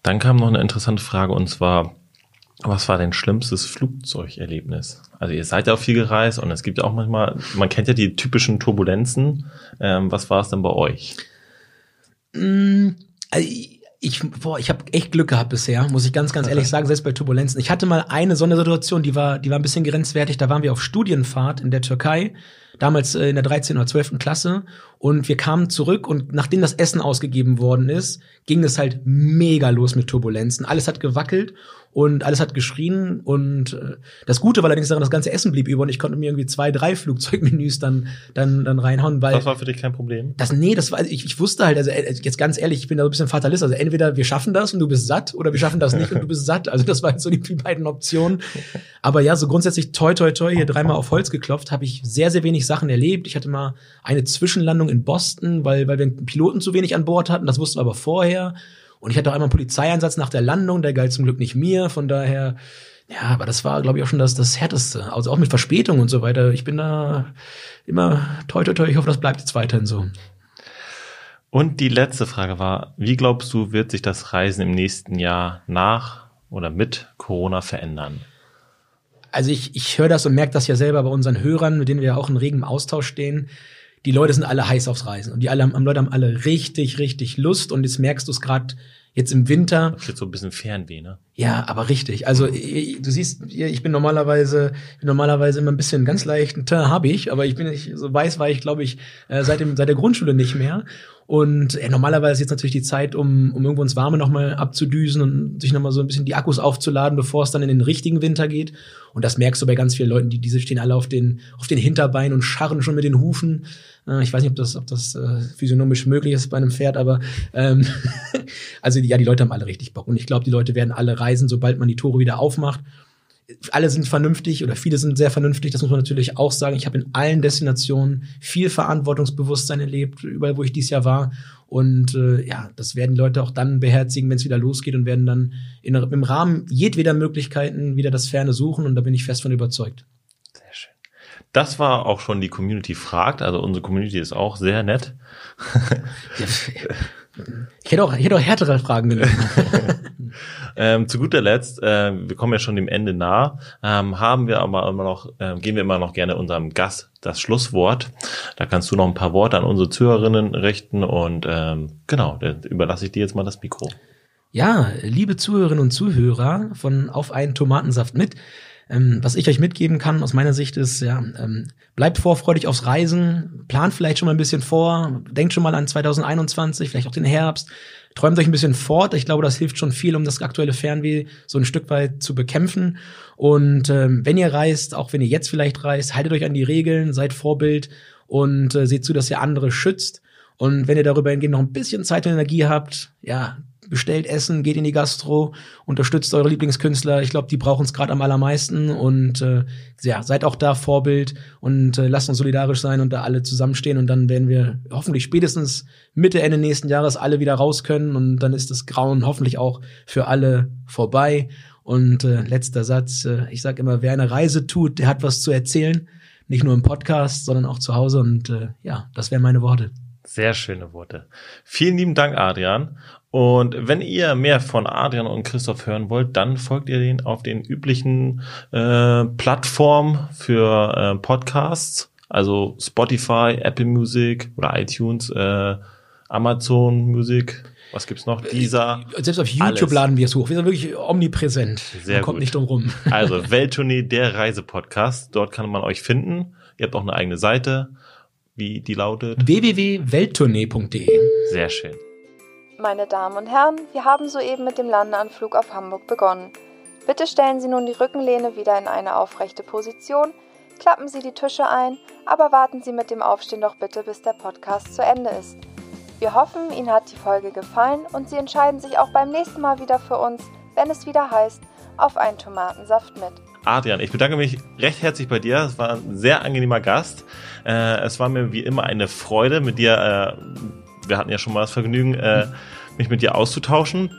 Dann kam noch eine interessante Frage und zwar, was war dein schlimmstes Flugzeugerlebnis? Also ihr seid ja auch viel gereist und es gibt ja auch manchmal, man kennt ja die typischen Turbulenzen. Ähm, was war es denn bei euch? Mm, also ich, boah, ich habe echt Glück gehabt bisher, muss ich ganz, ganz ehrlich sagen, selbst bei Turbulenzen. Ich hatte mal eine Sondersituation, die war, die war ein bisschen grenzwertig. Da waren wir auf Studienfahrt in der Türkei, damals äh, in der 13. oder 12. Klasse. Und wir kamen zurück und nachdem das Essen ausgegeben worden ist, ging es halt mega los mit Turbulenzen. Alles hat gewackelt und alles hat geschrien und äh, das Gute war allerdings daran, das ganze Essen blieb über und ich konnte mir irgendwie zwei, drei Flugzeugmenüs dann dann dann reinhauen, weil das war für dich kein Problem. Das nee, das war ich, ich wusste halt, also äh, jetzt ganz ehrlich, ich bin da so ein bisschen Fatalist, also entweder wir schaffen das und du bist satt oder wir schaffen das nicht und du bist satt. Also das waren so die, die beiden Optionen. Aber ja, so grundsätzlich toi toi toi hier dreimal auf Holz geklopft, habe ich sehr sehr wenig Sachen erlebt. Ich hatte mal eine Zwischenlandung in Boston, weil weil wir einen Piloten zu wenig an Bord hatten, das wussten wir aber vorher. Und ich hatte auch einmal einen Polizeieinsatz nach der Landung, der galt zum Glück nicht mir, von daher, ja, aber das war, glaube ich, auch schon das, das Härteste. Also auch mit Verspätung und so weiter. Ich bin da immer toi, toi, toi. Ich hoffe, das bleibt jetzt weiterhin so. Und die letzte Frage war, wie glaubst du, wird sich das Reisen im nächsten Jahr nach oder mit Corona verändern? Also ich, ich höre das und merke das ja selber bei unseren Hörern, mit denen wir ja auch in regem Austausch stehen die Leute sind alle heiß aufs Reisen und die alle haben, Leute haben alle richtig, richtig Lust und jetzt merkst du es gerade jetzt im Winter. Das ist jetzt so ein bisschen Fernweh, ne? Ja, aber richtig. Also du siehst, ich bin normalerweise bin normalerweise immer ein bisschen ganz leicht, habe ich, aber ich bin nicht so weiß war ich, glaube ich, äh, seit dem seit der Grundschule nicht mehr. Und äh, normalerweise ist jetzt natürlich die Zeit, um, um irgendwo ins Warme nochmal abzudüsen und sich nochmal so ein bisschen die Akkus aufzuladen, bevor es dann in den richtigen Winter geht. Und das merkst du bei ganz vielen Leuten, die diese stehen alle auf den, auf den Hinterbeinen und scharren schon mit den Hufen. Äh, ich weiß nicht, ob das, ob das äh, physiognomisch möglich ist bei einem Pferd, aber ähm, also ja, die Leute haben alle richtig Bock. Und ich glaube, die Leute werden alle reisen, sobald man die Tore wieder aufmacht alle sind vernünftig oder viele sind sehr vernünftig, das muss man natürlich auch sagen. Ich habe in allen Destinationen viel Verantwortungsbewusstsein erlebt, überall, wo ich dieses Jahr war. Und äh, ja, das werden die Leute auch dann beherzigen, wenn es wieder losgeht und werden dann in, im Rahmen jedweder Möglichkeiten wieder das Ferne suchen. Und da bin ich fest von überzeugt. Das war auch schon die Community fragt. Also unsere Community ist auch sehr nett. Ich hätte auch, ich hätte auch härtere Fragen genommen. ähm, zu guter Letzt, äh, wir kommen ja schon dem Ende nah, ähm, haben wir aber immer noch, äh, geben wir immer noch gerne unserem Gast das Schlusswort. Da kannst du noch ein paar Worte an unsere Zuhörerinnen richten und ähm, genau, dann überlasse ich dir jetzt mal das Mikro. Ja, liebe Zuhörerinnen und Zuhörer von Auf einen Tomatensaft mit. Ähm, was ich euch mitgeben kann aus meiner Sicht ist, ja, ähm, bleibt vorfreudig aufs Reisen, plant vielleicht schon mal ein bisschen vor, denkt schon mal an 2021, vielleicht auch den Herbst, träumt euch ein bisschen fort. Ich glaube, das hilft schon viel, um das aktuelle Fernweh so ein Stück weit zu bekämpfen. Und ähm, wenn ihr reist, auch wenn ihr jetzt vielleicht reist, haltet euch an die Regeln, seid Vorbild und äh, seht zu, dass ihr andere schützt. Und wenn ihr darüber hingehend noch ein bisschen Zeit und Energie habt, ja, bestellt Essen, geht in die Gastro, unterstützt eure Lieblingskünstler. Ich glaube, die brauchen es gerade am allermeisten und äh, ja, seid auch da Vorbild und äh, lasst uns solidarisch sein und da alle zusammenstehen und dann werden wir hoffentlich spätestens Mitte, Ende nächsten Jahres alle wieder raus können und dann ist das Grauen hoffentlich auch für alle vorbei. Und äh, letzter Satz, äh, ich sage immer, wer eine Reise tut, der hat was zu erzählen. Nicht nur im Podcast, sondern auch zu Hause. Und äh, ja, das wären meine Worte. Sehr schöne Worte. Vielen lieben Dank, Adrian. Und wenn ihr mehr von Adrian und Christoph hören wollt, dann folgt ihr den auf den üblichen äh, Plattformen für äh, Podcasts, also Spotify, Apple Music oder iTunes, äh, Amazon Music. Was gibt's noch? Dieser. Selbst auf YouTube alles. laden wir es hoch. Wir sind wirklich omnipräsent. Sehr man kommt gut. nicht drum rum. Also Welttournee, der Reisepodcast. Dort kann man euch finden. Ihr habt auch eine eigene Seite. Wie die lautet? www.welttournee.de. Sehr schön. Meine Damen und Herren, wir haben soeben mit dem Landeanflug auf Hamburg begonnen. Bitte stellen Sie nun die Rückenlehne wieder in eine aufrechte Position, klappen Sie die Tische ein, aber warten Sie mit dem Aufstehen doch bitte, bis der Podcast zu Ende ist. Wir hoffen, Ihnen hat die Folge gefallen und Sie entscheiden sich auch beim nächsten Mal wieder für uns, wenn es wieder heißt, auf einen Tomatensaft mit. Adrian, ich bedanke mich recht herzlich bei dir. Es war ein sehr angenehmer Gast. Äh, es war mir wie immer eine Freude, mit dir äh, wir hatten ja schon mal das Vergnügen, äh, mich mit dir auszutauschen.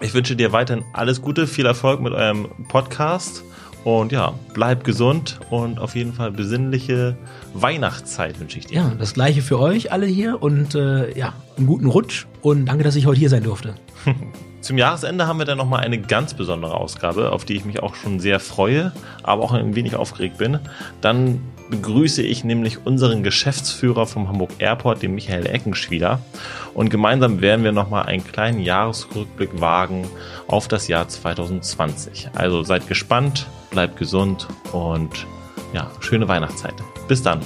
Ich wünsche dir weiterhin alles Gute, viel Erfolg mit eurem Podcast und ja, bleib gesund und auf jeden Fall besinnliche Weihnachtszeit wünsche ich dir. Ja, das gleiche für euch alle hier und äh, ja, einen guten Rutsch und danke, dass ich heute hier sein durfte. Zum Jahresende haben wir dann nochmal eine ganz besondere Ausgabe, auf die ich mich auch schon sehr freue, aber auch ein wenig aufgeregt bin. Dann begrüße ich nämlich unseren Geschäftsführer vom Hamburg Airport, den Michael Eckenschwieder. Und gemeinsam werden wir nochmal einen kleinen Jahresrückblick wagen auf das Jahr 2020. Also seid gespannt, bleibt gesund und ja, schöne Weihnachtszeit. Bis dann.